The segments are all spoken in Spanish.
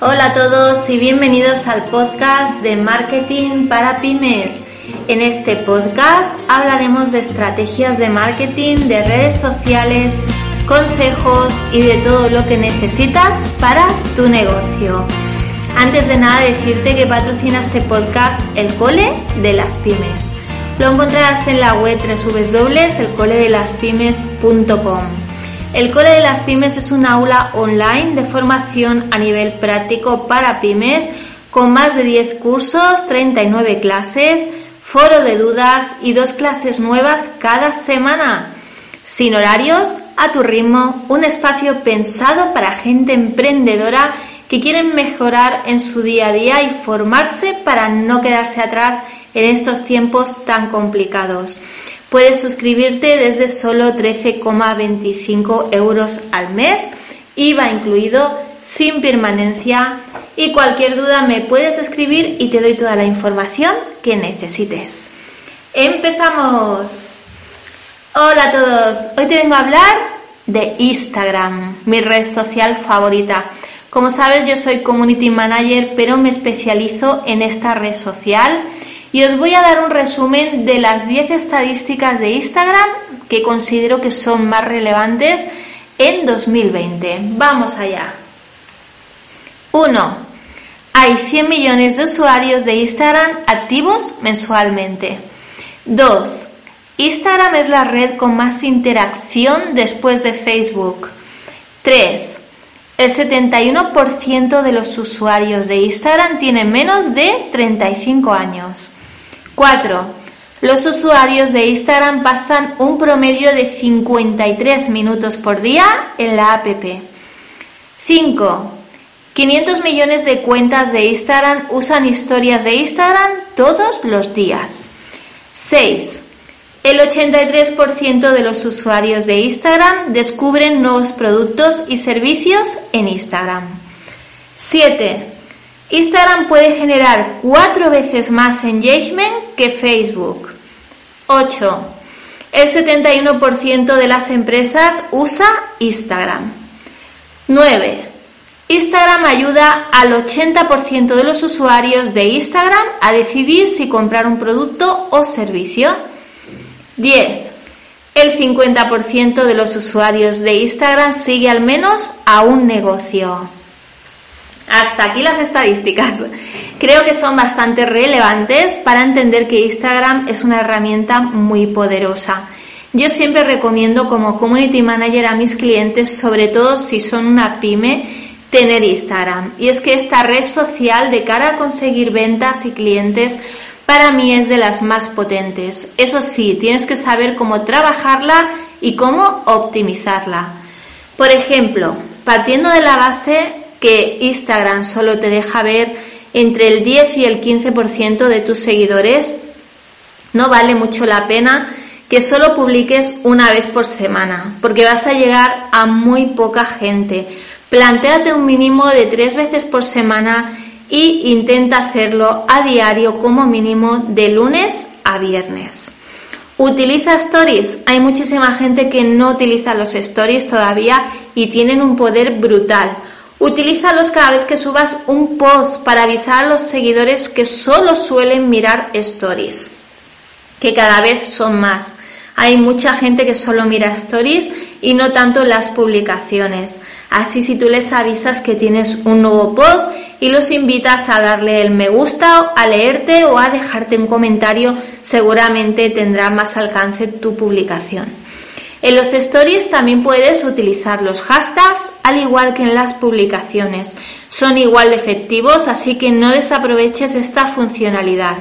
Hola a todos y bienvenidos al podcast de Marketing para Pymes. En este podcast hablaremos de estrategias de marketing, de redes sociales, consejos y de todo lo que necesitas para tu negocio. Antes de nada decirte que patrocina este podcast el Cole de las Pymes. Lo encontrarás en la web www.elcoledelaspymes.com. El Cole de las Pymes es un aula online de formación a nivel práctico para pymes con más de 10 cursos, 39 clases, foro de dudas y dos clases nuevas cada semana. Sin horarios, a tu ritmo, un espacio pensado para gente emprendedora que quieren mejorar en su día a día y formarse para no quedarse atrás en estos tiempos tan complicados. Puedes suscribirte desde solo 13,25 euros al mes, IVA incluido, sin permanencia y cualquier duda me puedes escribir y te doy toda la información que necesites. ¡Empezamos! Hola a todos, hoy te vengo a hablar de Instagram, mi red social favorita. Como sabes, yo soy community manager, pero me especializo en esta red social y os voy a dar un resumen de las 10 estadísticas de Instagram que considero que son más relevantes en 2020. Vamos allá. 1. Hay 100 millones de usuarios de Instagram activos mensualmente. 2. Instagram es la red con más interacción después de Facebook. 3. El 71% de los usuarios de Instagram tienen menos de 35 años. 4. Los usuarios de Instagram pasan un promedio de 53 minutos por día en la app. 5. 500 millones de cuentas de Instagram usan historias de Instagram todos los días. 6. El 83% de los usuarios de Instagram descubren nuevos productos y servicios en Instagram. 7. Instagram puede generar cuatro veces más engagement que Facebook. 8. El 71% de las empresas usa Instagram. 9. Instagram ayuda al 80% de los usuarios de Instagram a decidir si comprar un producto o servicio. 10. El 50% de los usuarios de Instagram sigue al menos a un negocio. Hasta aquí las estadísticas. Creo que son bastante relevantes para entender que Instagram es una herramienta muy poderosa. Yo siempre recomiendo como community manager a mis clientes, sobre todo si son una pyme, tener Instagram. Y es que esta red social de cara a conseguir ventas y clientes para mí es de las más potentes. Eso sí, tienes que saber cómo trabajarla y cómo optimizarla. Por ejemplo, partiendo de la base que Instagram solo te deja ver entre el 10 y el 15% de tus seguidores, no vale mucho la pena que solo publiques una vez por semana, porque vas a llegar a muy poca gente. Plantéate un mínimo de tres veces por semana y intenta hacerlo a diario como mínimo de lunes a viernes. ¿Utiliza stories? Hay muchísima gente que no utiliza los stories todavía y tienen un poder brutal. Utilízalos cada vez que subas un post para avisar a los seguidores que solo suelen mirar stories, que cada vez son más. Hay mucha gente que solo mira stories y no tanto las publicaciones. Así si tú les avisas que tienes un nuevo post y los invitas a darle el me gusta, a leerte o a dejarte un comentario, seguramente tendrá más alcance tu publicación. En los stories también puedes utilizar los hashtags al igual que en las publicaciones. Son igual de efectivos, así que no desaproveches esta funcionalidad.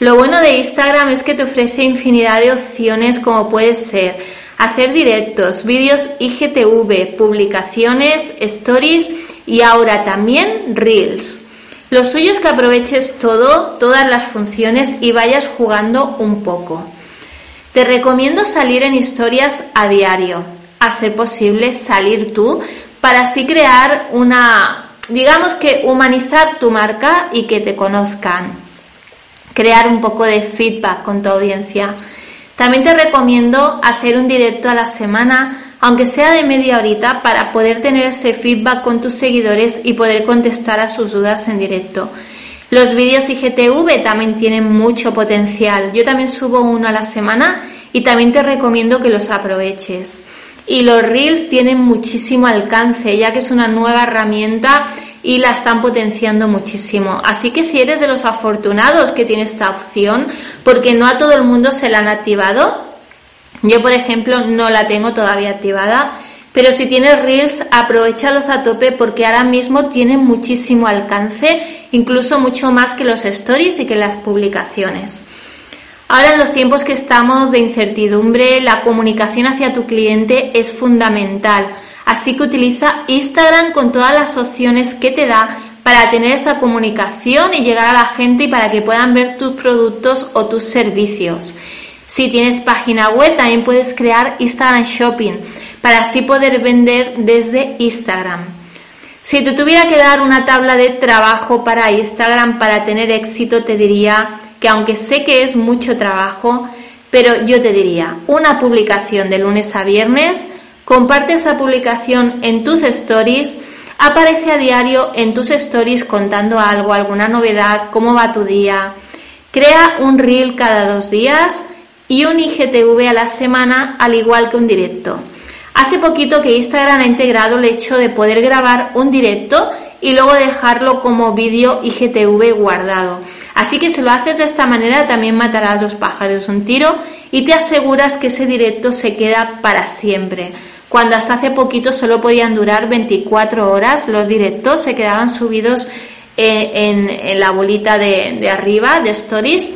Lo bueno de Instagram es que te ofrece infinidad de opciones como puede ser hacer directos, vídeos IGTV, publicaciones, stories y ahora también Reels. Lo suyo es que aproveches todo, todas las funciones y vayas jugando un poco. Te recomiendo salir en historias a diario, a ser posible salir tú, para así crear una, digamos que humanizar tu marca y que te conozcan, crear un poco de feedback con tu audiencia. También te recomiendo hacer un directo a la semana aunque sea de media horita, para poder tener ese feedback con tus seguidores y poder contestar a sus dudas en directo. Los vídeos IGTV también tienen mucho potencial. Yo también subo uno a la semana y también te recomiendo que los aproveches. Y los Reels tienen muchísimo alcance, ya que es una nueva herramienta y la están potenciando muchísimo. Así que si eres de los afortunados que tiene esta opción, porque no a todo el mundo se la han activado, yo, por ejemplo, no la tengo todavía activada, pero si tienes Reels, aprovechalos a tope porque ahora mismo tienen muchísimo alcance, incluso mucho más que los stories y que las publicaciones. Ahora en los tiempos que estamos de incertidumbre, la comunicación hacia tu cliente es fundamental. Así que utiliza Instagram con todas las opciones que te da para tener esa comunicación y llegar a la gente y para que puedan ver tus productos o tus servicios. Si tienes página web, también puedes crear Instagram Shopping para así poder vender desde Instagram. Si te tuviera que dar una tabla de trabajo para Instagram para tener éxito, te diría que aunque sé que es mucho trabajo, pero yo te diría una publicación de lunes a viernes, comparte esa publicación en tus stories, aparece a diario en tus stories contando algo, alguna novedad, cómo va tu día, crea un reel cada dos días, y un IGTV a la semana, al igual que un directo. Hace poquito que Instagram ha integrado el hecho de poder grabar un directo y luego dejarlo como vídeo IGTV guardado. Así que si lo haces de esta manera también matarás dos pájaros un tiro y te aseguras que ese directo se queda para siempre. Cuando hasta hace poquito solo podían durar 24 horas, los directos se quedaban subidos eh, en, la bolita de, de arriba de stories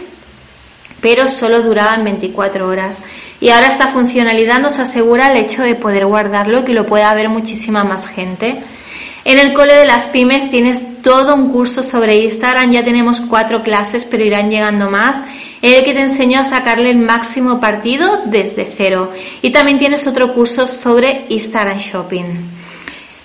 pero solo duraban 24 horas. Y ahora esta funcionalidad nos asegura el hecho de poder guardarlo y que lo pueda ver muchísima más gente. En el cole de las pymes tienes todo un curso sobre Instagram, ya tenemos cuatro clases, pero irán llegando más, en el que te enseño a sacarle el máximo partido desde cero. Y también tienes otro curso sobre Instagram Shopping.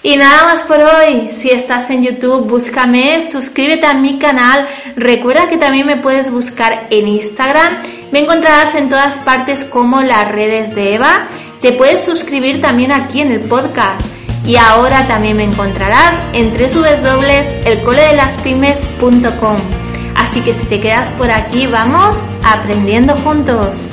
Y nada más por hoy. Si estás en YouTube, búscame, suscríbete a mi canal. Recuerda que también me puedes buscar en Instagram. Me encontrarás en todas partes como las redes de Eva. Te puedes suscribir también aquí en el podcast. Y ahora también me encontrarás en www.elcoledelaspymes.com. Así que si te quedas por aquí, vamos aprendiendo juntos.